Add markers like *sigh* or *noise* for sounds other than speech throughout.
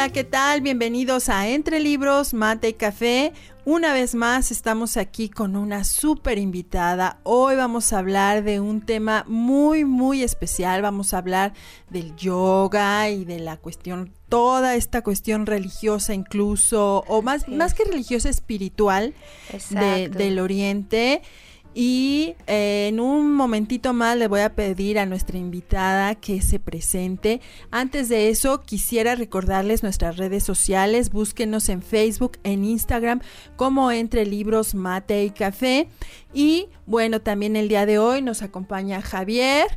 Hola, ¿qué tal? Bienvenidos a Entre Libros, Mate y Café. Una vez más estamos aquí con una súper invitada. Hoy vamos a hablar de un tema muy, muy especial. Vamos a hablar del yoga y de la cuestión, toda esta cuestión religiosa incluso, o más, más que religiosa, espiritual del Oriente. Y eh, en un momentito más le voy a pedir a nuestra invitada que se presente. Antes de eso, quisiera recordarles nuestras redes sociales. Búsquenos en Facebook, en Instagram, como Entre Libros, Mate y Café. Y bueno, también el día de hoy nos acompaña Javier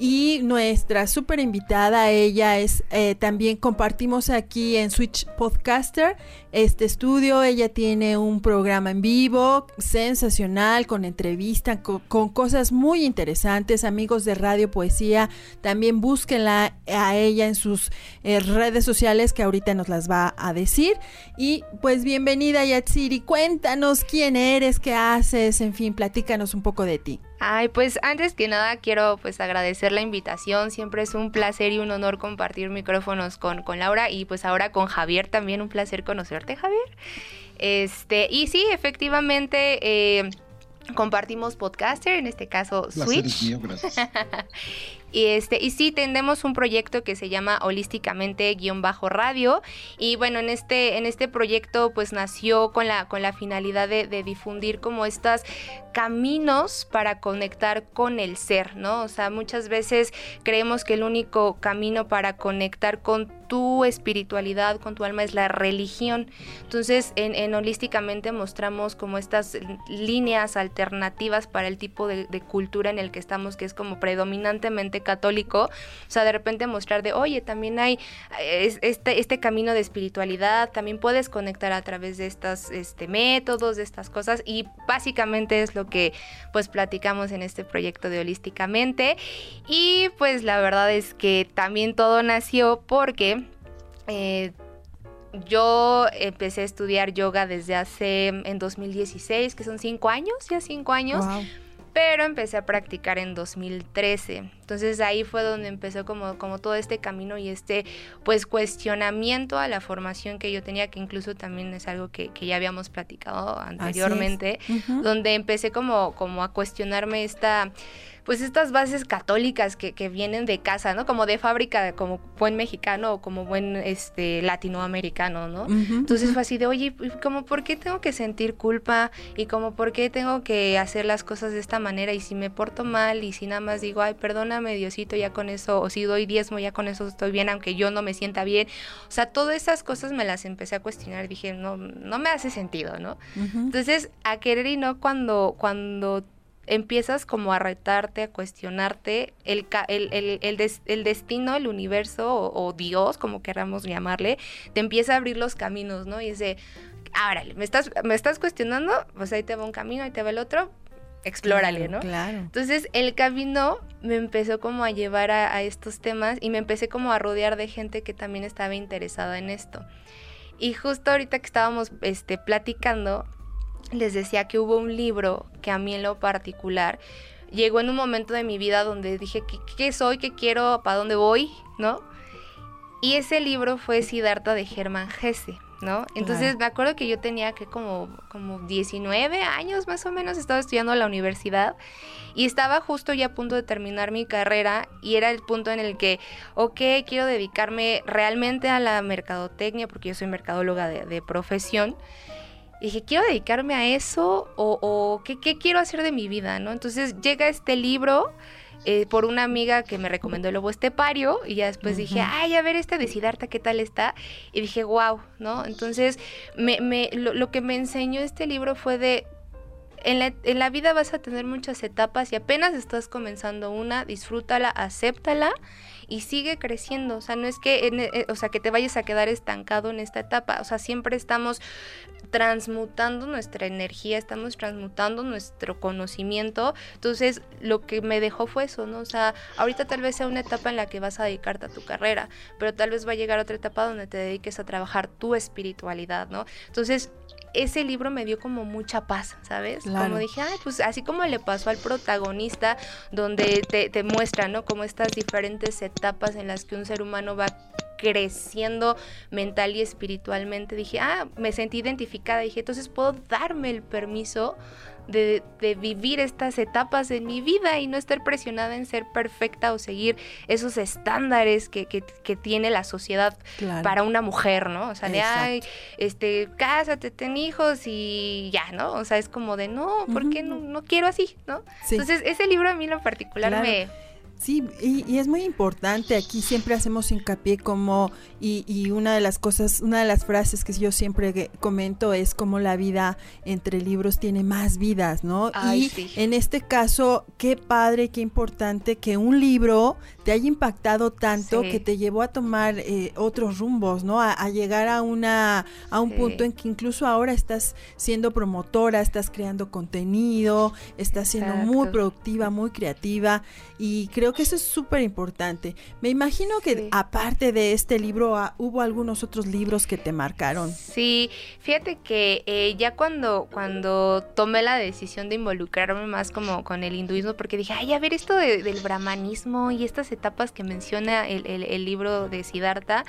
y nuestra super invitada, ella es, eh, también compartimos aquí en Switch Podcaster este estudio. Ella tiene un programa en vivo sensacional, con entrevistas, con, cosas muy interesantes. Amigos de Radio Poesía, también búsquenla a ella en sus eh, redes sociales que ahorita nos las va a decir. Y pues bienvenida Yatsiri, cuéntanos quién eres, qué haces, en fin, platícanos un poco de ti. Ay, pues antes que nada quiero pues agradecer la invitación, siempre es un placer y un honor compartir micrófonos con, con Laura y pues ahora con Javier también un placer conocerte Javier. Este, y sí, efectivamente... Eh, compartimos podcaster, en este caso Switch. Mío, gracias. *laughs* Y, este, y sí, tenemos un proyecto que se llama Holísticamente guion bajo radio. Y bueno, en este, en este proyecto pues nació con la, con la finalidad de, de difundir como estos caminos para conectar con el ser, ¿no? O sea, muchas veces creemos que el único camino para conectar con tu espiritualidad, con tu alma, es la religión. Entonces, en, holísticamente mostramos como estas líneas alternativas para el tipo de, cultura en el que estamos, que es como predominantemente católico, o sea, de repente mostrar de, oye, también hay este, este camino de espiritualidad, también puedes conectar a través de estos este, métodos, de estas cosas, y básicamente es lo que pues platicamos en este proyecto de Holísticamente. Y pues la verdad es que también todo nació porque... Eh, yo empecé a estudiar yoga desde hace en 2016, que son cinco años, ya cinco años pero empecé a practicar en 2013. Entonces ahí fue donde empezó como, como todo este camino y este pues cuestionamiento a la formación que yo tenía, que incluso también es algo que, ya habíamos platicado anteriormente, donde empecé como, como a cuestionarme esta pues estas bases católicas que, que, vienen de casa, ¿no? Como de fábrica, como buen mexicano o como buen este latinoamericano, ¿no? Entonces fue así de, oye, como por qué tengo que sentir culpa y como por qué tengo que hacer las cosas de esta manera y si me porto mal y si nada más digo, ay, perdóname Diosito, ya con eso, o si doy diezmo, ya con eso estoy bien, aunque yo no me sienta bien. O sea, todas esas cosas me las empecé a cuestionar, dije, no, no me hace sentido, ¿no? Entonces, a querer y no cuando, cuando empiezas como a retarte, a cuestionarte el, el, el, destino, el universo o, Dios, como queramos llamarle, te empieza a abrir los caminos, ¿no? Y dice, ahora, ¿me estás, me estás cuestionando? Pues ahí te va un camino, ahí te va el otro, explórale, ¿no? Claro. Entonces el camino me empezó como a llevar a, a, estos temas y me empecé como a rodear de gente que también estaba interesada en esto. Y justo ahorita que estábamos este, platicando, les decía que hubo un libro que a mí en lo particular llegó en un momento de mi vida donde dije, ¿qué, soy? ¿Qué quiero? ¿Para dónde voy? ¿No? Y ese libro fue Siddhartha de Germán Hesse, ¿no? Entonces me acuerdo que yo tenía que como, como 19 años más o menos, estaba estudiando en la universidad y estaba justo ya a punto de terminar mi carrera y era el punto en el que, ok, quiero dedicarme realmente a la mercadotecnia porque yo soy mercadóloga de, de profesión dije, quiero dedicarme a eso o, ¿qué, quiero hacer de mi vida, ¿no? Entonces llega este libro eh, por una amiga que me recomendó el lobo estepario y ya después dije, ay, a ver este de Siddhartha, ¿qué tal está? Y dije, wow, ¿no? Entonces, me, me, lo, lo que me enseñó este libro fue de en la, en la, vida vas a tener muchas etapas y apenas estás comenzando una, disfrútala, acéptala y sigue creciendo. O sea, no es que, eh, o sea, que te vayas a quedar estancado en esta etapa. O sea, siempre estamos transmutando nuestra energía, estamos transmutando nuestro conocimiento. Entonces, lo que me dejó fue eso, ¿no? O sea, ahorita tal vez sea una etapa en la que vas a dedicarte a tu carrera, pero tal vez va a llegar otra etapa donde te dediques a trabajar tu espiritualidad, ¿no? Entonces, ese libro me dio como mucha paz, ¿sabes? Como dije, ay, pues así como le pasó al protagonista, donde te, te muestra, ¿no? Como estas diferentes etapas en las que un ser humano va creciendo mental y espiritualmente, dije, ah, me sentí identificada, dije, entonces puedo darme el permiso de, vivir estas etapas en mi vida y no estar presionada en ser perfecta o seguir esos estándares que, tiene la sociedad para una mujer, ¿no? O sea, de, ay, este, cásate, ten hijos y ya, ¿no? O sea, es como de, no, ¿por qué no, no quiero así, ¿no? Entonces, ese libro a mí en lo particular me Sí, y, es muy importante, aquí siempre hacemos hincapié como, y, una de las cosas, una de las frases que yo siempre comento es como la vida entre libros tiene más vidas, ¿no? y en este caso, qué padre, qué importante que un libro te haya impactado tanto que te llevó a tomar eh, otros rumbos, ¿no? A, llegar a una, a un punto en que incluso ahora estás siendo promotora, estás creando contenido, estás siendo muy productiva, muy creativa, y creo que eso es súper importante. Me imagino que aparte de este libro, ah, hubo algunos otros libros que te marcaron. Sí, fíjate que eh, ya cuando, cuando tomé la decisión de involucrarme más como con el hinduismo, porque dije, ay, a ver esto del brahmanismo y estas etapas que menciona el, el libro de Siddhartha,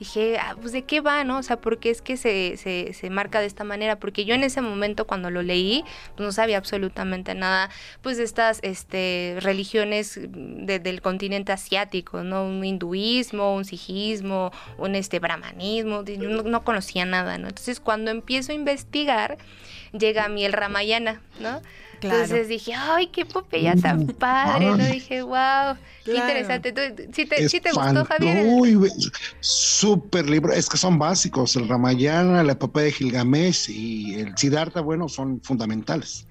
dije, ah, pues de qué va, ¿no? O sea, ¿por qué es que se, se, se, marca de esta manera? Porque yo en ese momento cuando lo leí, pues no sabía absolutamente nada, pues de estas este, religiones del continente asiático, ¿no? Un hinduismo, un sijismo, un este, brahmanismo, no, no conocía nada, ¿no? Entonces cuando empiezo a investigar, llega a mí el Ramayana, ¿no? Entonces dije, ay, qué popeya tan padre, ¿no? Dije, wow, qué interesante. ¿Sí te, ¿sí te gustó, Javier? Uy, súper libro. Es que son básicos. El Ramayana, la epopeya de Gilgamesh y el Siddhartha, bueno, son fundamentales.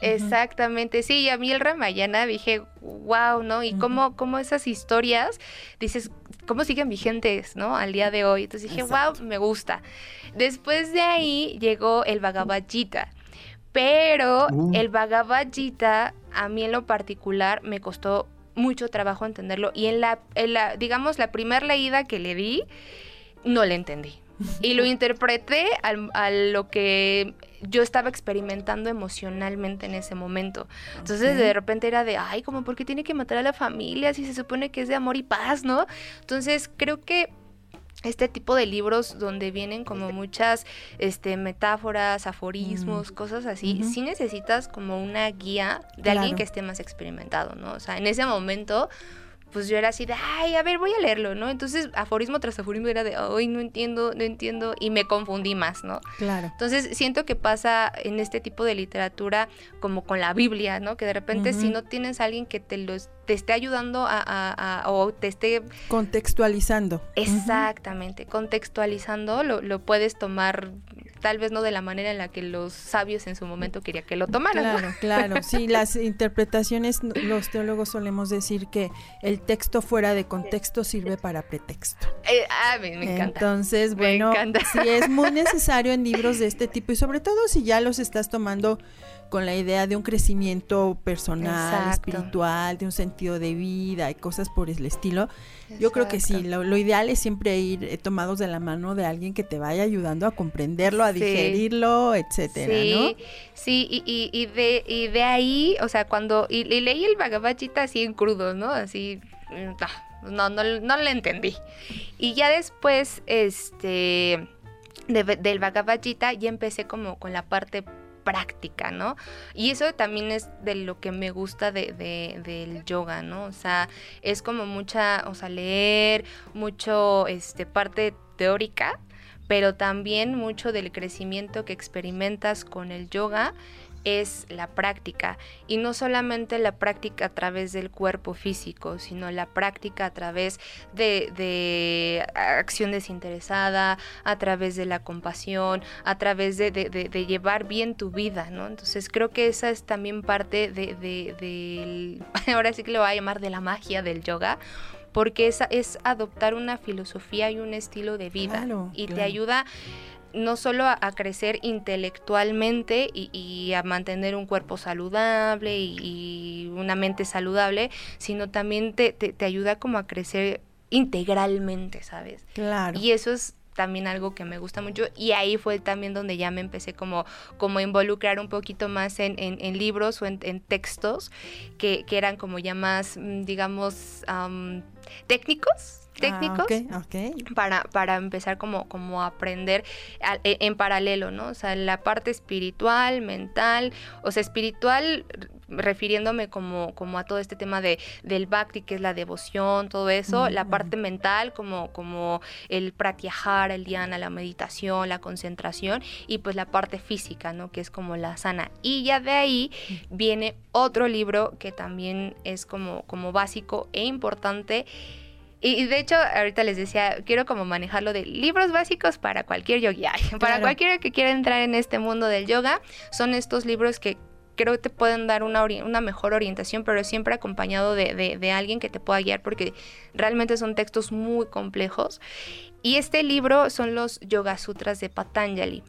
Exactamente, sí, y a mí el Ramayana dije, wow, ¿no? Y cómo, cómo esas historias, dices, cómo siguen vigentes, ¿no? Al día de hoy. Entonces dije, wow, me gusta. Después de ahí llegó el Bhagavad Gita. Pero uh. el Bhagavad Gita, a mí en lo particular, me costó mucho trabajo entenderlo. Y en la, la digamos, la primera leída que le di, no le entendí. Y lo *laughs* interpreté a lo que yo estaba experimentando emocionalmente en ese momento. Entonces de repente era de, ay, como, ¿por qué tiene que matar a la familia si se supone que es de amor y paz, no? Entonces creo que este tipo de libros donde vienen como muchas este, metáforas, aforismos, mm. cosas así, sí necesitas como una guía de alguien que esté más experimentado, ¿no? O sea, en ese momento pues yo era así de, ay, a ver, voy a leerlo, ¿no? Entonces, aforismo tras aforismo era de, ay, no entiendo, no entiendo, y me confundí más, ¿no? Claro. Entonces, siento que pasa en este tipo de literatura como con la Biblia, ¿no? Que de repente si no tienes a alguien que te los te esté ayudando a, o te esté contextualizando. Exactamente, contextualizando lo, lo puedes tomar tal vez no de la manera en la que los sabios en su momento querían que lo tomaran. Claro, claro. Sí, *laughs* las interpretaciones, los teólogos solemos decir que el texto fuera de contexto sirve para pretexto. Eh, ah, me, encanta. Entonces, bueno, sí es muy *laughs* necesario en libros de este tipo y sobre todo si ya los estás tomando con la idea de un crecimiento personal, espiritual, de un sentido de vida y cosas por el estilo. Yo creo que sí, lo, ideal es siempre ir eh, tomados de la mano de alguien que te vaya ayudando a comprenderlo, a digerirlo, etcétera, sí, Sí, y, y, de, y de ahí, o sea, cuando y, leí el Bhagavad así en crudo, ¿no? Así, mm, no, no, no le entendí. Y ya después, este, del Bhagavad ya empecé como con la parte práctica, ¿no? Y eso también es de lo que me gusta de, del yoga, ¿no? O sea, es como mucha, o sea, leer, mucho, este, parte teórica, pero también mucho del crecimiento que experimentas con el yoga es la práctica y no solamente la práctica a través del cuerpo físico, sino la práctica a través de, de acción desinteresada, a través de la compasión, a través de, de, llevar bien tu vida, ¿no? Entonces creo que esa es también parte de, *laughs* ahora sí que lo voy a llamar de la magia del yoga, porque esa es adoptar una filosofía y un estilo de vida y te ayuda no solo a, crecer intelectualmente y, a mantener un cuerpo saludable y, una mente saludable, sino también te, te, ayuda como a crecer integralmente, ¿sabes? Claro. Y eso es también algo que me gusta mucho y ahí fue también donde ya me empecé como, como a involucrar un poquito más en, en, libros o en, textos que, que, eran como ya más, mm, digamos, técnicos, técnicos ah, Para, para empezar como, como a aprender e, en paralelo, ¿no? O sea, la parte espiritual, mental, o sea, espiritual refiriéndome como, como a todo este tema de, del bhakti, que es la devoción, todo eso, la parte mental como, como el pratyahara, el dhyana, la meditación, la concentración, y pues la parte física, ¿no? Que es como la sana. Y ya de ahí viene otro libro que también es como, como básico e importante, y, de hecho, ahorita les decía, quiero como manejarlo de libros básicos para cualquier yogi. Para cualquiera que quiera entrar en este mundo del yoga, son estos libros que creo que te pueden dar una, una mejor orientación, pero siempre acompañado de, de, de, alguien que te pueda guiar porque realmente son textos muy complejos. Y este libro son los Yoga Sutras de Patanjali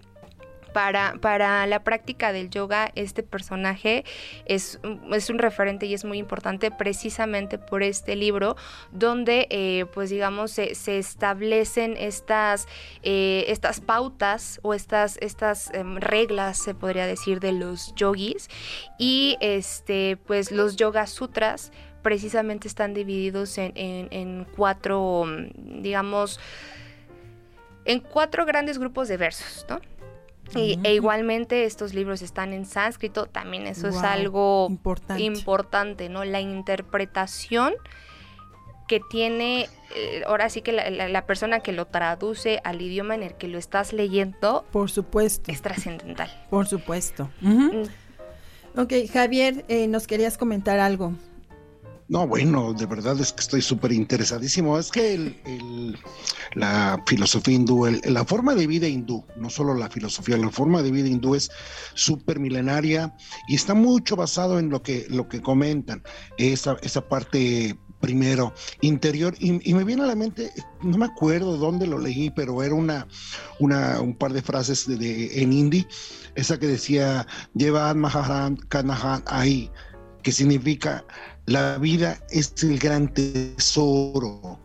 para, la práctica del yoga, este personaje es, es, un referente y es muy importante precisamente por este libro, donde, eh, pues digamos, se, establecen estas, eh, estas pautas o estas, estas em, reglas, se podría decir, de los yogis. Y este, pues los yoga sutras precisamente están divididos en, en cuatro, digamos, en cuatro grandes grupos de versos, ¿no? Y, e igualmente estos libros están en sánscrito, también eso es algo importante. ¿no? La interpretación que tiene, eh, ahora sí que la, persona que lo traduce al idioma en el que lo estás leyendo. Por supuesto. Es trascendental. Por supuesto. Mm. Ok, Javier, eh, nos querías comentar algo. No, bueno, de verdad es que estoy súper interesadísimo. Es que el, la filosofía hindú, la forma de vida hindú, no solo la filosofía, la forma de vida hindú es súper milenaria y está mucho basado en lo que, lo que comentan, esa, esa parte primero interior y, me viene a la mente no me acuerdo dónde lo leí pero era una, una un par de frases de, en hindi esa que decía lleva Maharan Kanahan ahí que significa la vida es el gran tesoro.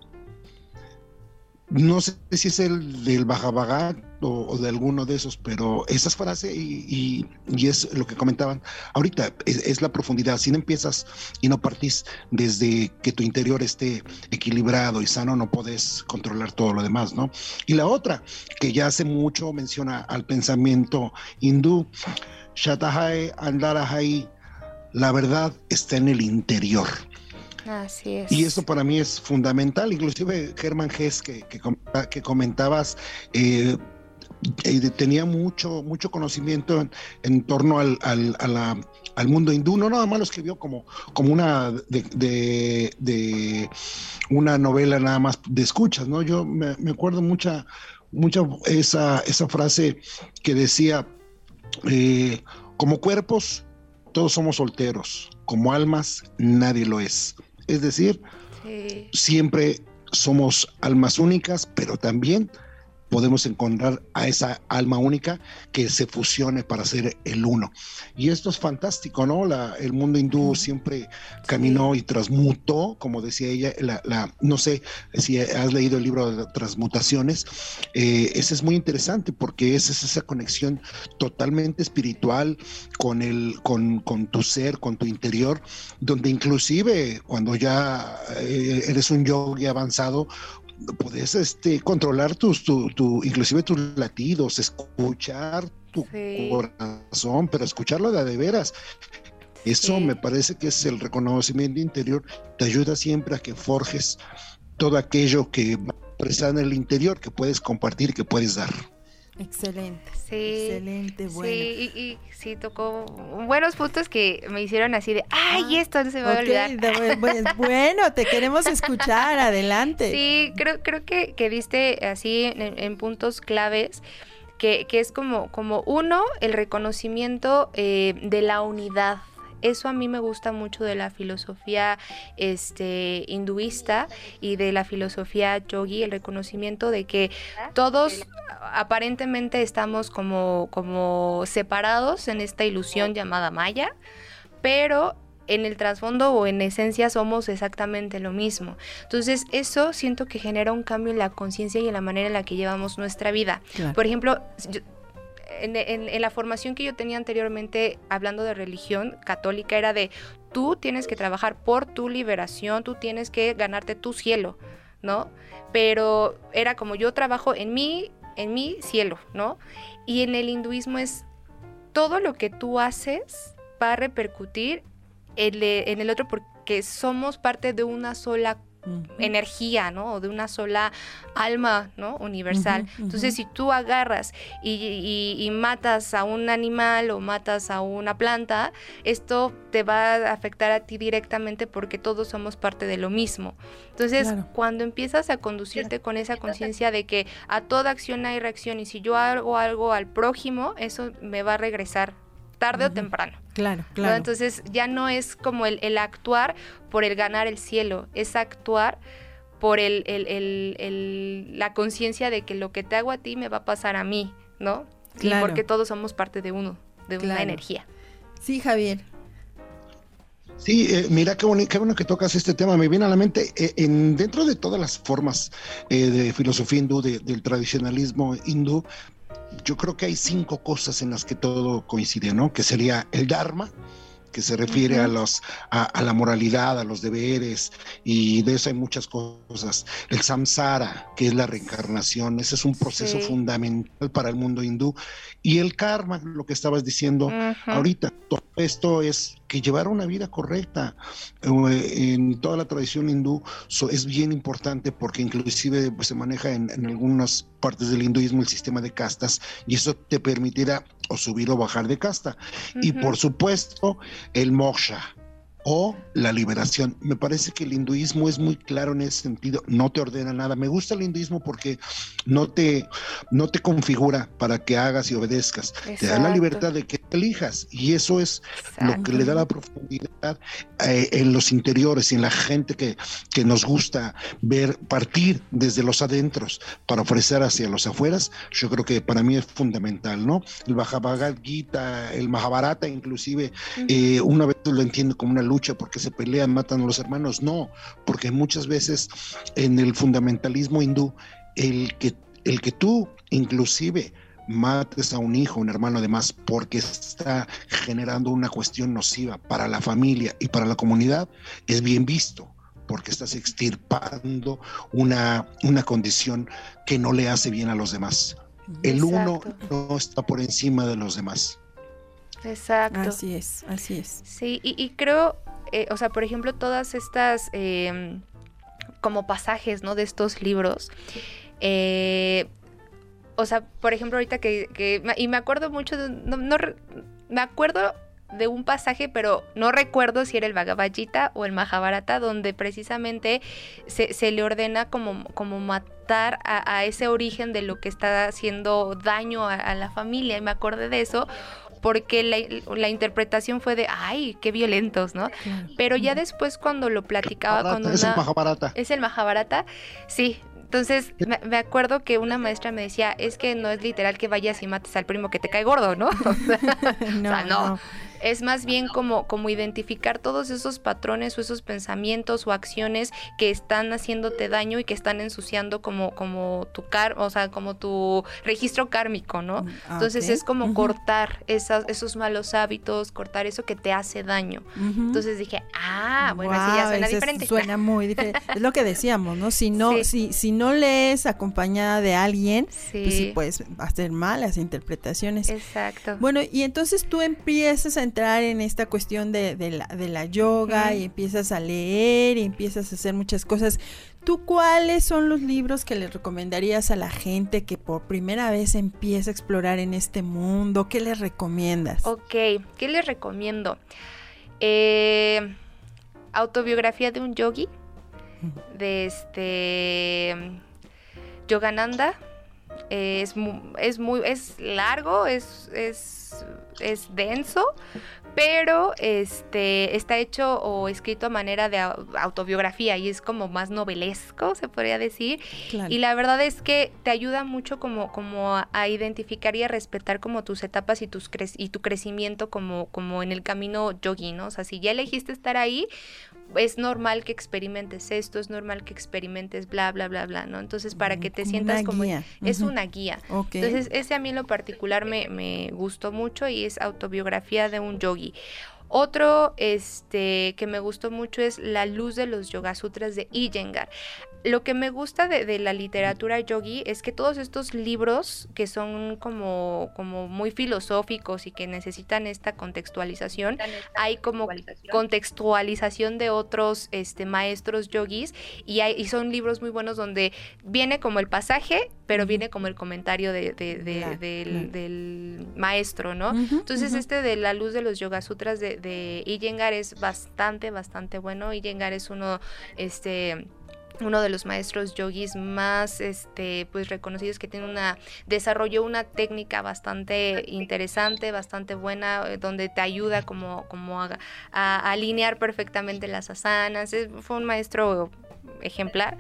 No sé si es el del Bhagavad o, de alguno de esos, pero esa frase y, es lo que comentaban ahorita, es, la profundidad. Si no empiezas y no partís desde que tu interior esté equilibrado y sano, no puedes controlar todo lo demás, ¿no? Y la otra, que ya hace mucho menciona al pensamiento hindú, Shatahai Andarahai la verdad está en el interior. Así es. Y eso para mí es fundamental. Inclusive Germán Gess, que, que, comentabas, eh, eh, tenía mucho, mucho conocimiento en, torno al, al, mundo hindú. No nada más lo escribió como, como una de, una novela nada más de escuchas, ¿no? Yo me, acuerdo mucha, mucha esa, esa frase que decía, eh, como cuerpos todos somos solteros, como almas nadie lo es. Es decir, siempre somos almas únicas, pero también podemos encontrar a esa alma única que se fusione para ser el uno. Y esto es fantástico, ¿no? La, el mundo hindú siempre caminó y transmutó, como decía ella, la, no sé si has leído el libro de transmutaciones, eh, ese es muy interesante porque esa es esa conexión totalmente espiritual con, el, con, con tu ser, con tu interior, donde inclusive cuando ya eh, eres un yogi avanzado, puedes este, controlar tus, tu, tu, inclusive tus latidos, escuchar tu corazón, pero escucharlo de, de veras. Eso me parece que es el reconocimiento interior, te ayuda siempre a que forjes todo aquello que va en el interior, que puedes compartir, que puedes dar. Excelente. Sí. Excelente, bueno. Sí, y, y, sí tocó buenos puntos que me hicieron así de, ay, ah, esto no se me va a olvidar. *laughs* bueno, te queremos escuchar, adelante. Sí, creo, creo que, que diste así en, en puntos claves. Que, que, es como, como uno, el reconocimiento eh, de la unidad, eso a mí me gusta mucho de la filosofía este, hinduista y de la filosofía yogi, el reconocimiento de que todos aparentemente estamos como, como separados en esta ilusión llamada Maya, pero en el trasfondo o en esencia somos exactamente lo mismo. Entonces eso siento que genera un cambio en la conciencia y en la manera en la que llevamos nuestra vida. Por ejemplo, en, la formación que yo tenía anteriormente, hablando de religión católica, era de tú tienes que trabajar por tu liberación, tú tienes que ganarte tu cielo, ¿no? Pero era como yo trabajo en mi, en mi cielo, ¿no? Y en el hinduismo es todo lo que tú haces va a repercutir en, en el otro porque somos parte de una sola energía, ¿no? O de una sola alma, ¿no? Universal. Entonces, si tú agarras y, matas a un animal o matas a una planta, esto te va a afectar a ti directamente porque todos somos parte de lo mismo. Entonces, cuando empiezas a conducirte con esa conciencia de que a toda acción hay reacción y si yo hago algo al prójimo, eso me va a regresar tarde o temprano. Claro, claro. Entonces ya no es como el, actuar por el ganar el cielo, es actuar por el, la conciencia de que lo que te hago a ti me va a pasar a mí, ¿no? Claro. porque todos somos parte de uno, de una energía. Sí, Javier. Sí, eh, mira qué, qué, bueno que tocas este tema. Me viene a la mente, eh, en, dentro de todas las formas eh, de filosofía hindú, del tradicionalismo hindú, yo creo que hay cinco cosas en las que todo coincide, ¿no? Que sería el Dharma, que se refiere a, los, a, la moralidad, a los deberes, y de eso hay muchas cosas. El samsara, que es la reencarnación, ese es un proceso fundamental para el mundo hindú. Y el karma, lo que estabas diciendo ahorita, todo esto es que llevar una vida correcta eh, en toda la tradición hindú es bien importante porque inclusive pues, se maneja en, algunas partes del hinduismo el sistema de castas y eso te permitirá o subir o bajar de casta. Y por supuesto el moksha, o la liberación. Me parece que el hinduismo es muy claro en ese sentido, no te ordena nada. Me gusta el hinduismo porque no te, no te configura para que hagas y obedezcas. Te da la libertad de que elijas y eso es lo que le da la profundidad eh, en los interiores y en la gente que, que nos gusta ver partir desde los adentros para ofrecer hacia los afueras. Yo creo que para mí es fundamental, ¿no? El Bhagavad Gita, el Mahabharata inclusive, eh, una vez lo entiendo como una lucha porque se pelean, matan a los hermanos, no, porque muchas veces en el fundamentalismo hindú, el que, el que tú inclusive mates a un hijo, un hermano además, porque está generando una cuestión nociva para la familia y para la comunidad, es bien visto porque estás extirpando una, una condición que no le hace bien a los demás. El uno no está por encima de los demás. Exacto. Así es, así es. Sí, y, creo, eh, o sea, por ejemplo, todas estas em, como pasajes, ¿no? De estos libros. Eh, o sea, por ejemplo, ahorita que, y me acuerdo mucho, de, no, me acuerdo de un pasaje, pero no recuerdo si era el Bhagavad Gita o el Mahabharata, donde precisamente se, le ordena como, como matar a, ese origen de lo que está haciendo daño a, la familia. Y me acordé de eso porque la, interpretación fue de, ay, qué violentos, ¿no? Pero ya después cuando lo platicaba con una... Es el Mahabharata. Es el Mahabharata, sí. Entonces me, acuerdo que una maestra me decía, es que no es literal que vayas y mates al primo que te cae gordo, ¿no? *laughs* *laughs* no, o sea, no es más bien como, como identificar todos esos patrones o esos pensamientos o acciones que están haciéndote daño y que están ensuciando como, como tu car o sea, como tu registro kármico, ¿no? Mm, ah, Entonces es como cortar esas, esos malos hábitos, cortar eso que te hace daño. Entonces dije, ah, bueno, así ya suena diferente. Suena muy diferente. es lo que decíamos, ¿no? Si no, si, si no lees acompañada de alguien, pues sí puedes hacer malas interpretaciones. Exacto. Bueno, y entonces tú empiezas a entrar en esta cuestión de, la, de la, yoga y empiezas a leer y empiezas a hacer muchas cosas. ¿Tú cuáles son los libros que le recomendarías a la gente que por primera vez empieza a explorar en este mundo? ¿Qué les recomiendas? Ok, ¿qué les recomiendo? Eh, autobiografía de un yogi, de este Yogananda. Es, es muy es largo, es, es, es denso, pero este está hecho o escrito a manera de autobiografía y es como más novelesco, se podría decir. Y la verdad es que te ayuda mucho como, como a, identificar y a respetar como tus etapas y, tus y tu crecimiento como, como en el camino yogi, ¿no? O sea, si ya elegiste estar ahí, es normal que experimentes esto, es normal que experimentes bla, bla, bla, bla, ¿no? Entonces, para que te sientas como... Es una guía. Entonces, ese a mí en lo particular me, me gustó mucho y es autobiografía de un yogi. Otro este, que me gustó mucho es La luz de los Yoga Sutras de Iyengar lo que me gusta de, la literatura yogi es que todos estos libros que son como, como muy filosóficos y que necesitan esta contextualización, hay como contextualización de otros este, maestros yogis y, hay, y son libros muy buenos donde viene como el pasaje, pero viene como el comentario de, del, maestro, ¿no? Entonces este de la luz de los Yoga Sutras de, de Iyengar es bastante, bastante bueno. Iyengar es uno, este uno de los maestros yogis más este pues reconocidos que tiene una desarrolló una técnica bastante interesante bastante buena eh, donde te ayuda como como a, alinear perfectamente las asanas. Fue un maestro ejemplar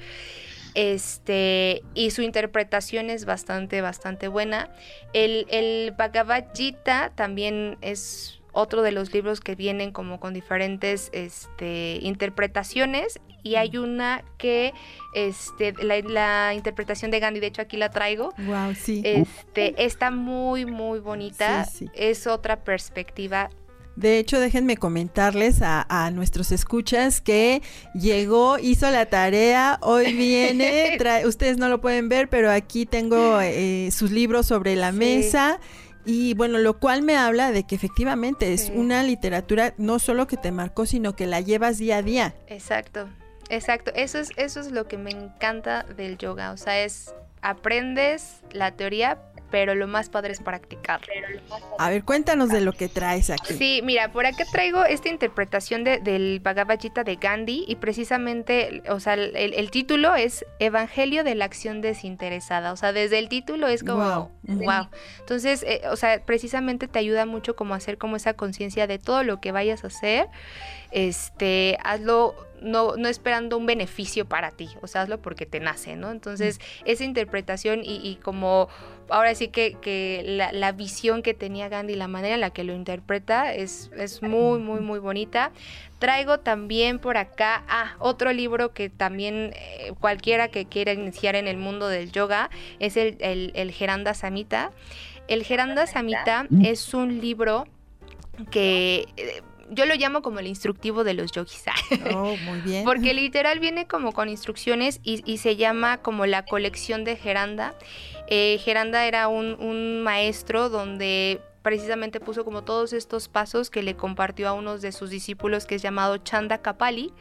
este y su interpretación es bastante bastante buena. El, el Bhagavad Gita también es otro de los libros que vienen como con diferentes este, interpretaciones y hay una que este la, interpretación de Gandhi de hecho aquí la traigo. Wow sí. Este está muy muy bonita. es otra perspectiva. De hecho, déjenme comentarles a, nuestros escuchas que llegó, hizo la tarea, hoy viene, *laughs* ustedes no lo pueden ver, pero aquí tengo eh, sus libros sobre la mesa y bueno, lo cual me habla de que efectivamente es una literatura no solo que te marcó, sino que la llevas día a día. Exacto, exacto. Eso es, eso es lo que me encanta del yoga. O sea, es aprendes la teoría, pero lo más padre es practicarlo. A ver, cuéntanos de lo que traes aquí. Sí, mira, por acá traigo esta interpretación de, del Bhagavad Gita de Gandhi y precisamente, o sea, el, título es Evangelio de la acción desinteresada. O sea, desde el título es como, wow. Entonces, eh, o sea, precisamente te ayuda mucho como a hacer como esa conciencia de todo lo que vayas a hacer. Este, hazlo no, no esperando un beneficio para ti, o sea, hazlo porque te nace, ¿no? Entonces, esa interpretación y, como ahora sí que, que la, visión que tenía Gandhi, la manera en la que lo interpreta es, es muy, muy, muy bonita. Traigo también por acá, ah, otro libro que también eh, cualquiera que quiera iniciar en el mundo del yoga es el, el, el Geranda Samhita. El Geranda Samhita es un libro que eh, yo lo llamo como el instructivo de los yogis. *laughs* Oh, muy bien. Porque literal viene como con instrucciones y, se llama como la colección de Geranda. Eh, Geranda era un, un maestro donde precisamente puso como todos estos pasos que le compartió a unos de sus discípulos que es llamado Chanda Kapali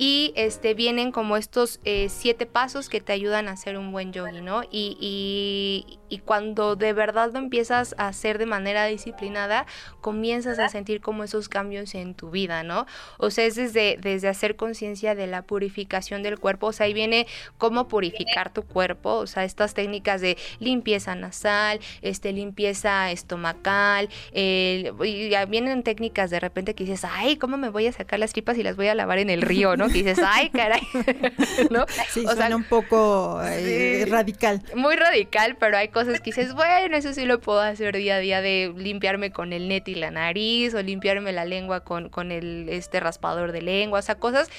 y este, vienen como estos eh, siete pasos que te ayudan a ser un buen yogi, ¿no? Y, y, cuando de verdad lo empiezas a hacer de manera disciplinada, comienzas a sentir como esos cambios en tu vida, ¿no? O sea, es desde, desde hacer conciencia de la purificación del cuerpo, o sea, ahí viene cómo purificar tu cuerpo, o sea, estas técnicas de limpieza nasal, este, limpieza estomacal, y vienen técnicas de repente que dices, ay, ¿cómo me voy a sacar las tripas y las voy a lavar en el río, ¿no? dices, ay, caray, *laughs* ¿no? Sí, o suena un poco eh, radical. Muy radical, pero hay cosas que dices, bueno, eso sí lo puedo hacer día a día de limpiarme con el net y la nariz o limpiarme la lengua con, con el este raspador de lengua, o sea, cosas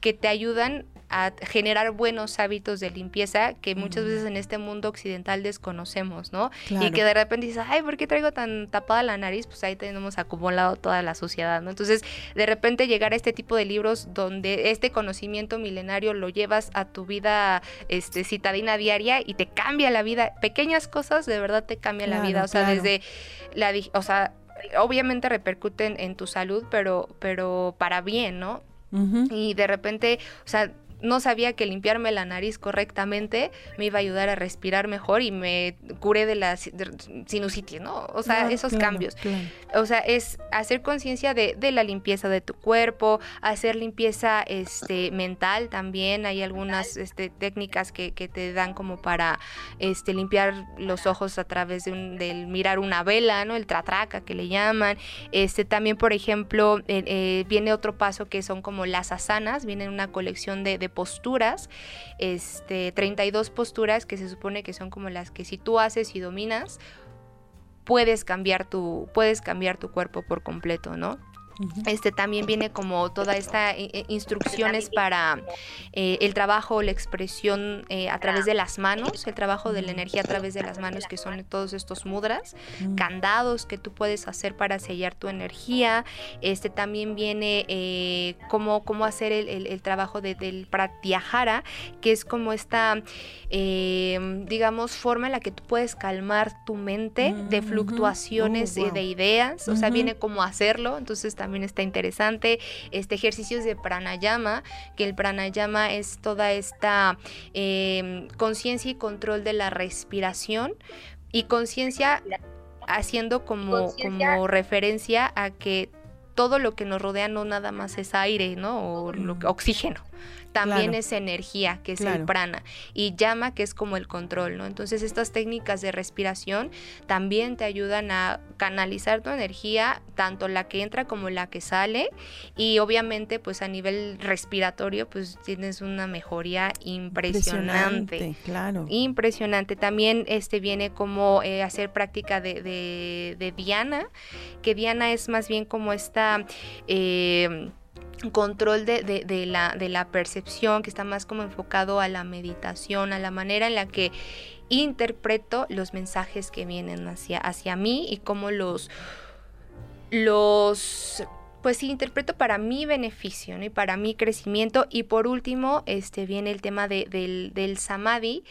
que te ayudan a generar buenos hábitos de limpieza que muchas veces en este mundo occidental desconocemos, ¿no? Y que de repente dices, ay, ¿por qué traigo tan tapada la nariz? Pues ahí tenemos acumulado toda la suciedad, ¿no? Entonces, de repente llegar a este tipo de libros donde este conocimiento milenario lo llevas a tu vida este, citadina diaria y te cambia la vida. Pequeñas cosas de verdad te cambian la vida, o sea, desde la, o sea, obviamente repercuten en tu salud, pero, pero para bien, ¿no? Y de repente, o sea, no sabía que limpiarme la nariz correctamente me iba a ayudar a respirar mejor y me curé de la sinusitis, ¿no? O sea, esos cambios. O sea, es hacer conciencia de, la limpieza de tu cuerpo, hacer limpieza este, mental también. Hay algunas este, técnicas que, te dan como para este, limpiar los ojos a través de un, del mirar una vela, ¿no? El tratraca que le llaman. Este, también, por ejemplo, eh, eh, viene otro paso que son como las asanas, viene una colección de posturas, este, 32 posturas que se supone que son como las que si tú haces y dominas, puedes cambiar tu, puedes cambiar tu cuerpo por completo, ¿no? Este también viene como toda esta eh, eh, instrucciones para eh, el trabajo, la expresión a través de las manos, el trabajo de la energía a través de las manos, que son todos estos mudras, candados que tú puedes hacer para sellar tu energía. Este también viene cómo, cómo hacer el, trabajo del pratyahara, que es como esta, digamos, forma en la que tú puedes calmar tu mente de fluctuaciones oh, de ideas, o sea, viene como hacerlo, entonces también también está interesante. Este ejercicios de pranayama, que el pranayama es toda esta em, conciencia y control de la respiración y conciencia haciendo como, como referencia a que todo lo que nos rodea no nada más es aire, ¿no? O lo oxígeno también es energía, que es el prana, y llama, que es como el control, ¿no? Entonces estas técnicas de respiración también te ayudan a canalizar tu energía, tanto la que entra como la que sale, y obviamente pues a nivel respiratorio pues tienes una mejoría impresionante. impresionante claro. Impresionante. También este viene como eh, hacer práctica de, de, Diana, que Diana es más bien como esta... Eh, control de, la, percepción, que está más como enfocado a la meditación, a la manera en la que interpreto los mensajes que vienen hacia, mí y cómo los, los pues interpreto para mi beneficio y para mi crecimiento. Y por último, este viene el tema del, del samadhi.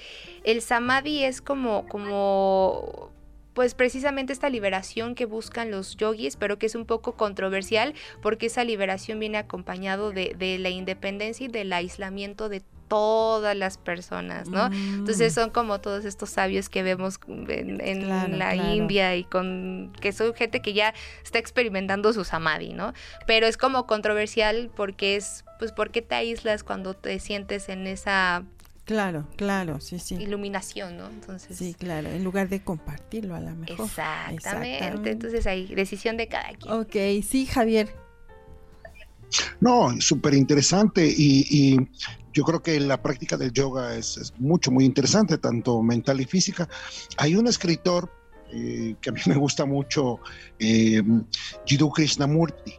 El samadhi es como, como pues precisamente esta liberación que buscan los yogis, pero que es un poco controversial porque esa liberación viene acompañado de, la independencia y del aislamiento de todas las personas, ¿no? Entonces mm. son como todos estos sabios que vemos en, la India y con que son gente que ya está experimentando su samadhi, ¿no? Pero es como controversial porque es, pues, ¿por qué te aíslas cuando te sientes en esa Claro, claro, sí, sí. Iluminación, ¿no? Entonces. Sí, claro, en lugar de compartirlo a la mejor. Exactamente. Entonces hay decisión de cada quien. Ok, sí, Javier. No, súper interesante y, yo creo que la práctica del yoga es, mucho, muy interesante, tanto mental y física. Hay un escritor eh, que a mí me gusta mucho, eh, Jiddu Krishnamurti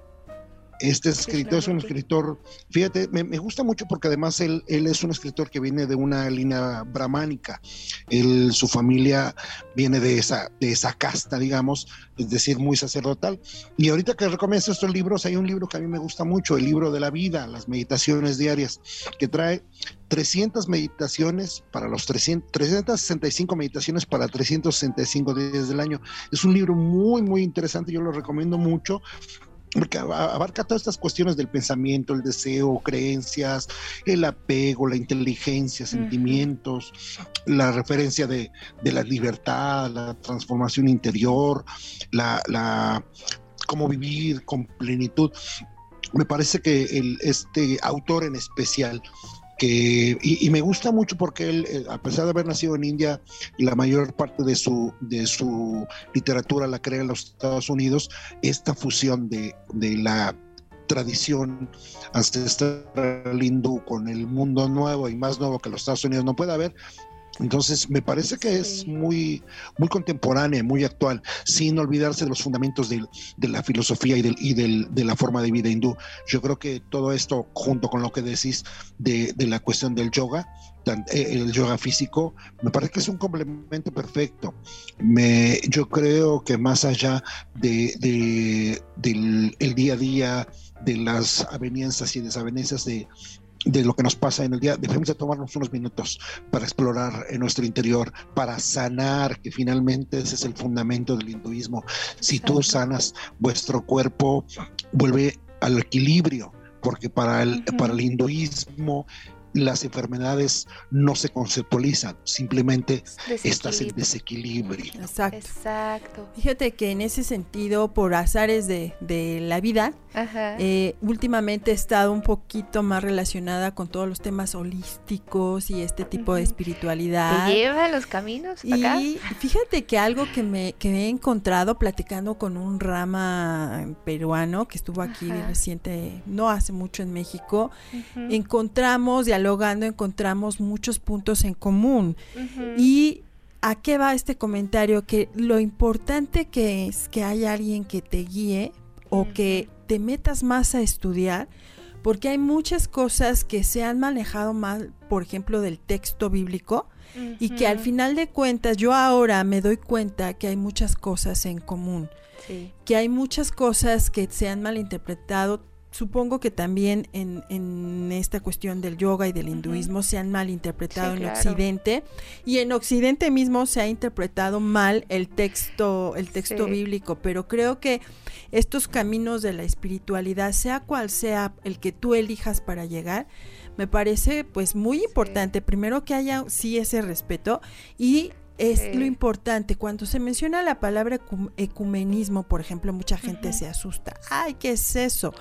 este escritor es un escritor, fíjate, me, gusta mucho porque además él, él, es un escritor que viene de una línea brahmánica. Él, su familia viene de esa, de esa casta, digamos, es decir, muy sacerdotal. Y ahorita que recomiendo estos libros, hay un libro que a mí me gusta mucho, el libro de la vida, las meditaciones diarias, que trae 300 meditaciones para los 300, 365 meditaciones para 365 días del año. Es un libro muy, muy interesante, yo lo recomiendo mucho porque abarca todas estas cuestiones del pensamiento, el deseo, creencias, el apego, la inteligencia, sentimientos, la referencia de, la libertad, la transformación interior, la, la cómo vivir con plenitud. Me parece que el, este autor en especial y, me gusta mucho porque él, eh, a pesar de haber nacido en India, la mayor parte de su, de su literatura la crea en los Estados Unidos, esta fusión de, de la tradición ancestral hindú con el mundo nuevo y más nuevo que los Estados Unidos no puede haber, entonces, me parece que es muy, muy contemporánea, muy actual, sin olvidarse de los fundamentos de, la filosofía y, y de la forma de vida hindú. Yo creo que todo esto, junto con lo que decís de, la cuestión del yoga, eh, el yoga físico, me parece que es un complemento perfecto. Me, yo creo que más allá de, del día a día, de las avenencias y desavenencias de, de lo que nos pasa en el día, debemos de tomarnos unos minutos para explorar en nuestro interior, para sanar, que finalmente ese es el fundamento del hinduismo. Si tú sanas, vuestro cuerpo vuelve al equilibrio, porque para el, para el hinduismo las enfermedades no se conceptualizan, simplemente estás en desequilibrio. Exacto. Exacto. Fíjate que en ese sentido, por azares de, de la vida, eh, últimamente he estado un poquito más relacionada con todos los temas holísticos y este tipo de espiritualidad. ¿Te lleva los caminos? Y fíjate que algo que me que he encontrado platicando con un rama peruano que estuvo aquí reciente, no hace mucho en México, encontramos, dialogando, encontramos muchos puntos en común. Y ¿A qué va este comentario? Que lo importante que es que haya alguien que te guíe o que te metas más a estudiar, porque hay muchas cosas que se han manejado mal, por ejemplo, del texto bíblico, y que al final de cuentas yo ahora me doy cuenta que hay muchas cosas en común, que hay muchas cosas que se han malinterpretado supongo que también en, en, esta cuestión del yoga y del hinduismo se han mal interpretado en Occidente y en Occidente mismo se ha interpretado mal el texto el texto bíblico pero creo que estos caminos de la espiritualidad sea cual sea el que tú elijas para llegar me parece pues muy importante. Primero que haya sí ese respeto y es lo importante. Cuando se menciona la palabra ecumenismo, por ejemplo, mucha gente se asusta. Ay, ¿qué es eso?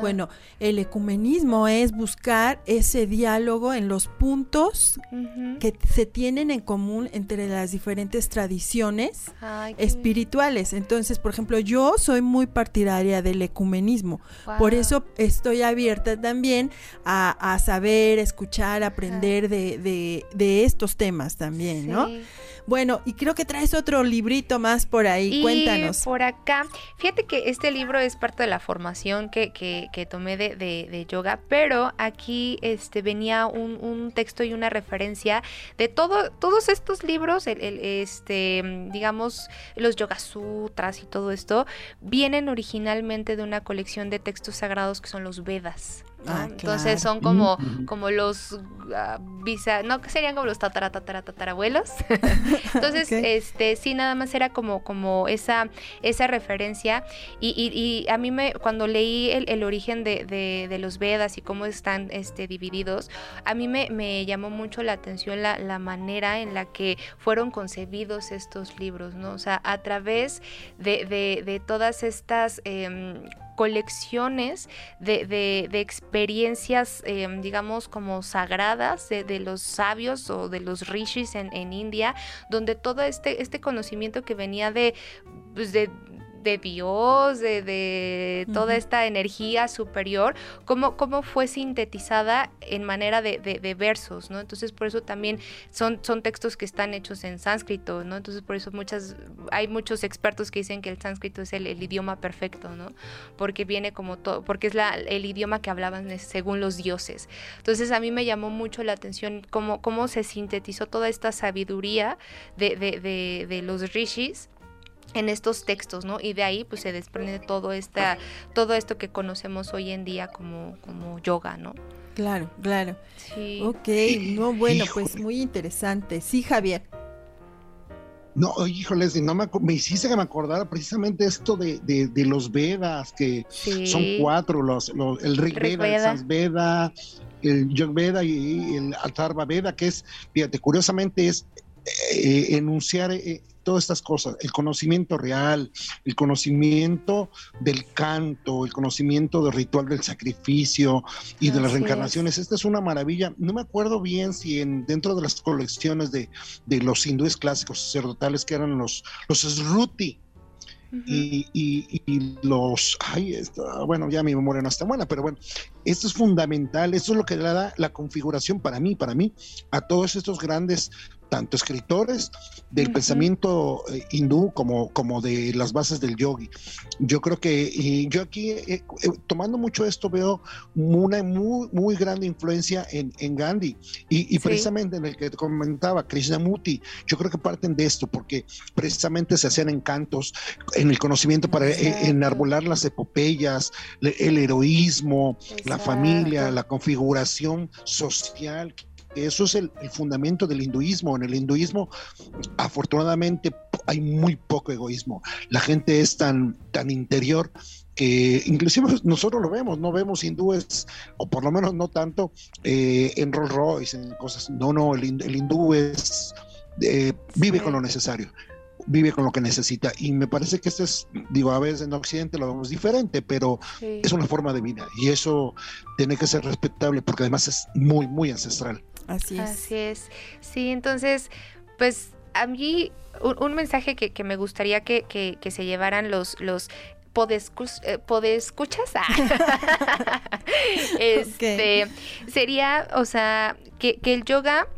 Bueno, el ecumenismo es buscar ese diálogo en los puntos que se tienen en común entre las diferentes tradiciones espirituales. Entonces, por ejemplo, yo soy muy partidaria del ecumenismo. Por eso estoy abierta también a, saber, escuchar, aprender de, de, estos temas también, ¿no? Bueno, y creo que traes otro librito más por ahí. Cuéntanos. Por acá, fíjate que este libro es parte de la formación que, que, que tomé de, de, yoga, pero aquí este, venía un, un, texto y una referencia de todo, todos estos libros, el, este, digamos, los Yoga Sutras y todo esto, vienen originalmente de una colección de textos sagrados que son los Vedas. Ah, Entonces son como, como los uh, visa, no que serían como los tatara, tatara, tatarabuelos. *laughs* Entonces, este, sí, nada más era como, como esa, esa referencia. Y, y, a mí me, cuando leí el, el origen de, de, de, los Vedas y cómo están este, divididos, a mí me, me llamó mucho la atención la, la, manera en la que fueron concebidos estos libros, ¿no? O sea, a través de, de todas estas eh, colecciones de, de, experiencias, em, digamos, como sagradas de, los sabios o de los rishis en, en India, donde todo este, este conocimiento que venía de, pues de de Dios, de, toda esta energía superior, cómo, cómo fue sintetizada en manera de, versos, ¿no? Entonces por eso también son, son textos que están hechos en sánscrito, ¿no? Entonces por eso muchas, hay muchos expertos que dicen que el sánscrito es el, idioma perfecto, ¿no? Porque viene como todo, porque es la, el idioma que hablaban según los dioses. Entonces a mí me llamó mucho la atención cómo, cómo se sintetizó toda esta sabiduría de, de los rishis en estos textos, ¿no? Y de ahí pues se desprende todo esta, todo esto que conocemos hoy en día como, como yoga, ¿no? Claro, claro. Sí. Ok, no, bueno, pues muy interesante. Sí, Javier. No, híjoles, no me, me hiciste que me acordara precisamente esto de, de, los Vedas, que son cuatro, los, el Rig Veda, el Veda, el Yog Veda y el Atharva Veda, que es, fíjate, curiosamente es eh, enunciar eh, todas estas cosas, el conocimiento real, el conocimiento del canto, el conocimiento del ritual del sacrificio y de las reencarnaciones. Esta es una maravilla. No me acuerdo bien si en, dentro de las colecciones de, de los hindúes clásicos sacerdotales que eran los, los Sruti, y, y, los, ay, bueno, ya mi memoria no está buena, pero bueno, esto es fundamental, esto es lo que le da la configuración para mí, para mí, a todos estos grandes tanto escritores del pensamiento eh, hindú como, como de las bases del yogi. Yo creo que yo aquí, eh, eh, tomando mucho esto, veo una muy, muy grande influencia en, en Gandhi. Y, precisamente en el que comentaba Krishnamurti, yo creo que parten de esto porque precisamente se hacían encantos en el conocimiento para enarbolar las epopeyas, el heroísmo, la la familia, la configuración social. Eso es el, fundamento del hinduismo. En el hinduismo, afortunadamente, hay muy poco egoísmo. La gente es tan, tan interior que inclusive nosotros lo vemos, no vemos hindúes, o por lo menos no tanto, eh, en Rolls Royce, en cosas. No, no, el, hindú es, eh, vive con lo necesario vive con lo que necesita. Y me parece que esto es, digo, a veces en Occidente lo vemos diferente, pero es una forma de vida y eso tiene que ser respetable porque además es muy, muy ancestral. Así es. Así es. Sí, entonces, pues a mí un, mensaje que, que, me gustaría que, que, se llevaran los, los podescuchas, eh, podescuchas ah. *laughs* *laughs* este, sería, o sea, que, que el yoga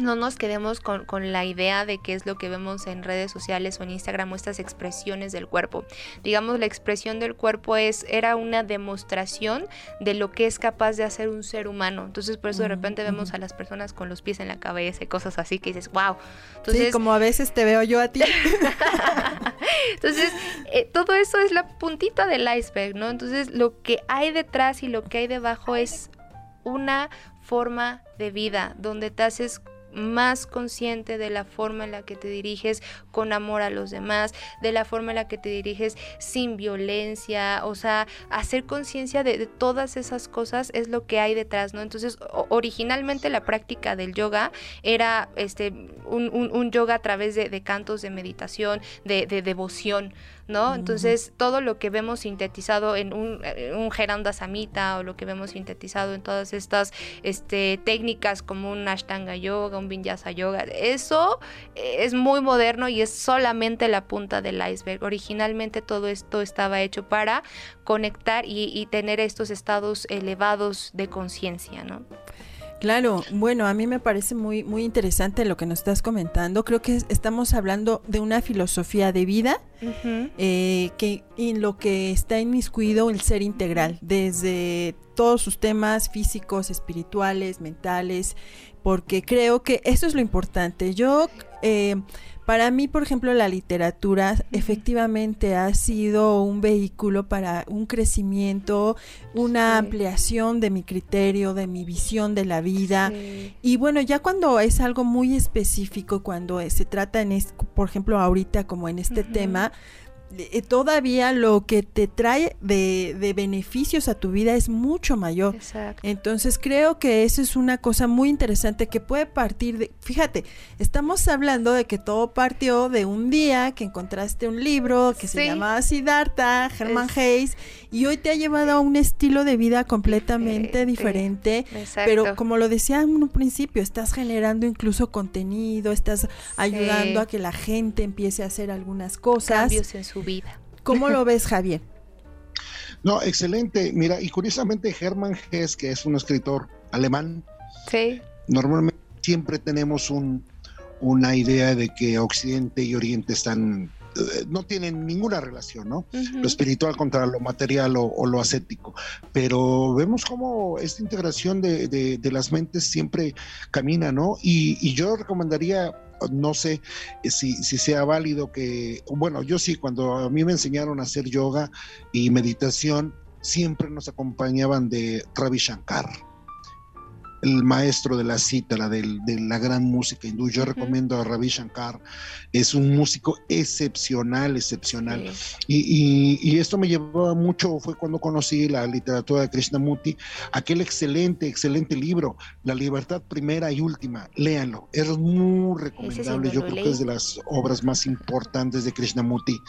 no nos quedemos con, con, la idea de qué es lo que vemos en redes sociales o en Instagram o estas expresiones del cuerpo. Digamos, la expresión del cuerpo es, era una demostración de lo que es capaz de hacer un ser humano. Entonces, por eso de repente vemos a las personas con los pies en la cabeza y cosas así que dices, wow. Entonces, sí, como a veces te veo yo a ti. *laughs* Entonces, eh, todo eso es la puntita del iceberg, ¿no? Entonces, lo que hay detrás y lo que hay debajo es una forma de vida donde te haces más consciente de la forma en la que te diriges con amor a los demás, de la forma en la que te diriges sin violencia, o sea, hacer conciencia de, todas esas cosas es lo que hay detrás, ¿no? Entonces, originalmente la práctica del yoga era este, un, yoga a través de, cantos de meditación, de, de devoción, ¿no? Entonces, todo lo que vemos sintetizado en un, un Geranda Samita o lo que vemos sintetizado en todas estas este, técnicas como un Ashtanga Yoga, un Vinyasa Yoga, eso es muy moderno y es solamente la punta del iceberg. Originalmente todo esto estaba hecho para conectar y, y tener estos estados elevados de conciencia, ¿no? Claro, bueno, a mí me parece muy, muy interesante lo que nos estás comentando. Creo que estamos hablando de una filosofía de vida eh, que en lo que está inmiscuido el ser integral, desde todos sus temas físicos, espirituales, mentales, porque creo que eso es lo importante. Yo eh, para mí, por ejemplo, la literatura efectivamente ha sido un vehículo para un crecimiento, una ampliación de mi criterio, de mi visión de la vida. Y bueno, ya cuando es algo muy específico, cuando se trata en, por ejemplo, ahorita como en este tema, todavía lo que te trae de, beneficios a tu vida es mucho mayor. Entonces creo que eso es una cosa muy interesante que puede partir de, fíjate, estamos hablando de que todo partió de un día que encontraste un libro que se llamaba Siddhartha, Herman Hayes, y hoy te ha llevado a un estilo de vida completamente diferente. Pero como lo decía en un principio, estás generando incluso contenido, estás ayudando a que la gente empiece a hacer algunas cosas. Cambios en su vida. ¿Cómo lo ves, Javier? No, excelente. Mira, y curiosamente Hermann Hesse, que es un escritor alemán, sí. normalmente siempre tenemos un, una idea de que Occidente y Oriente están no tienen ninguna relación, ¿no? Lo espiritual contra lo material o, lo ascético. Pero vemos cómo esta integración de, de, las mentes siempre camina, ¿no? Y, y yo recomendaría no sé eh, si, sea válido que, bueno, yo sí, cuando a mí me enseñaron a hacer yoga y meditación, siempre nos acompañaban de Ravi Shankar el maestro de la cítara, de la gran música hindú. Yo recomiendo a Ravi Shankar, es un músico excepcional, excepcional. Y, esto me llevó mucho, fue cuando conocí la literatura de Krishnamurti, aquel excelente, excelente libro, La libertad primera y última, léanlo, es muy recomendable, yo creo que es de las obras más importantes de Krishnamurti.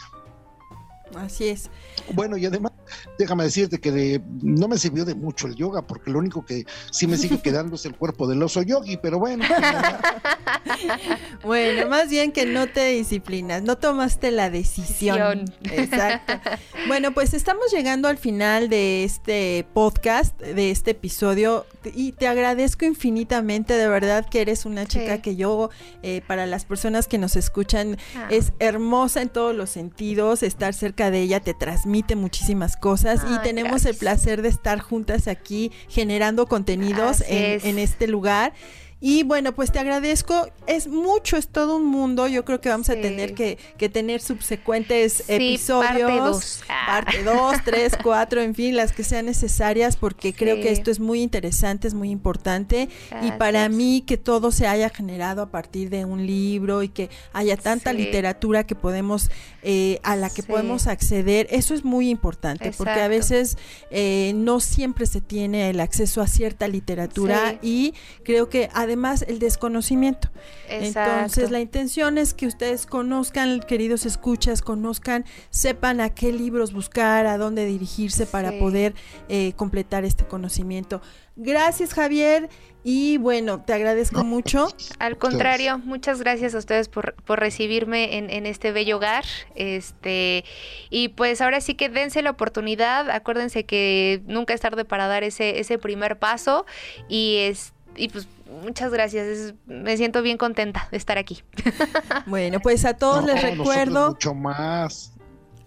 Así es. Bueno, y además, déjame decirte que no me sirvió de mucho el yoga, porque lo único que sí me sigue *laughs* quedando es el cuerpo del oso yogi, pero bueno. *laughs* bueno, más bien que no te disciplinas, no tomaste la decisión. Exacto. *laughs* Bueno, pues estamos llegando al final de este podcast, de este episodio, y te agradezco infinitamente, de verdad que eres una chica que yo, eh, para las personas que nos escuchan, ah. es hermosa en todos los sentidos, estar cerca de ella te transmite muchísimas cosas y tenemos el placer de estar juntas aquí generando contenidos en, en, este lugar. Y bueno, pues te agradezco. Es mucho, es todo un mundo. Yo creo que vamos a tener que, tener subsecuentes episodios. Parte 2, 3, 4, en fin, las que sean necesarias, porque creo que esto es muy interesante, es muy importante. Y para mí que todo se haya generado a partir de un libro y que haya tanta literatura que podemos, eh, a la que podemos acceder, eso es muy importante, porque a veces eh, no siempre se tiene el acceso a cierta literatura y creo que además el desconocimiento. Entonces la intención es que ustedes conozcan, queridos escuchas, conozcan, sepan a qué libros buscar, a dónde dirigirse para poder eh, completar este conocimiento. Gracias Javier y bueno, te agradezco mucho. Al contrario, muchas gracias a ustedes por, por recibirme en, en, este bello hogar. Este, y pues ahora sí que dense la oportunidad, acuérdense que nunca es tarde para dar ese, ese primer paso y, es, y pues muchas gracias. me siento bien contenta de estar aquí. *laughs* Bueno, pues a todos les recuerdo. Mucho más.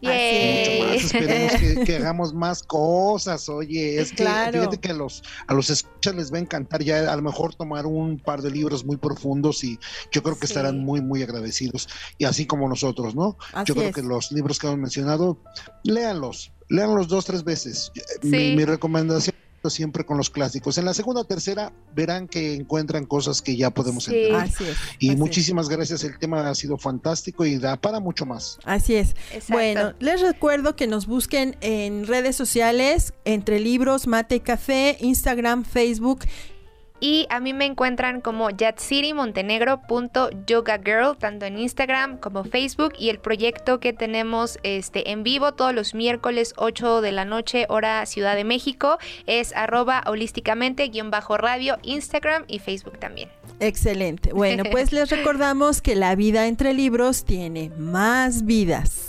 Mucho más, esperemos que, *laughs* hagamos más cosas, oye, es que fíjate que a los, a los escuchas les va a encantar ya a lo mejor tomar un par de libros muy profundos y yo creo que estarán muy, muy agradecidos, y así como nosotros, ¿no? yo creo que los libros que hemos mencionado, léanlos, léanlos dos, tres veces. mi recomendación siempre con los clásicos. En la segunda o tercera verán que encuentran cosas que ya podemos entender. y muchísimas gracias, el tema ha sido fantástico y da para mucho más. Así es. Bueno, les recuerdo que nos busquen en redes sociales, entre libros, mate y café, Instagram, Facebook y a mí me encuentran como yatcitymontenegro.yogagirl, tanto en Instagram como Facebook. Y el proyecto que tenemos este, en vivo todos los miércoles 8 de la noche, hora Ciudad de México, es arroba holísticamente, guion bajo radio, Instagram y Facebook también. Excelente. Bueno, pues les *laughs* recordamos que la vida entre libros tiene más vidas.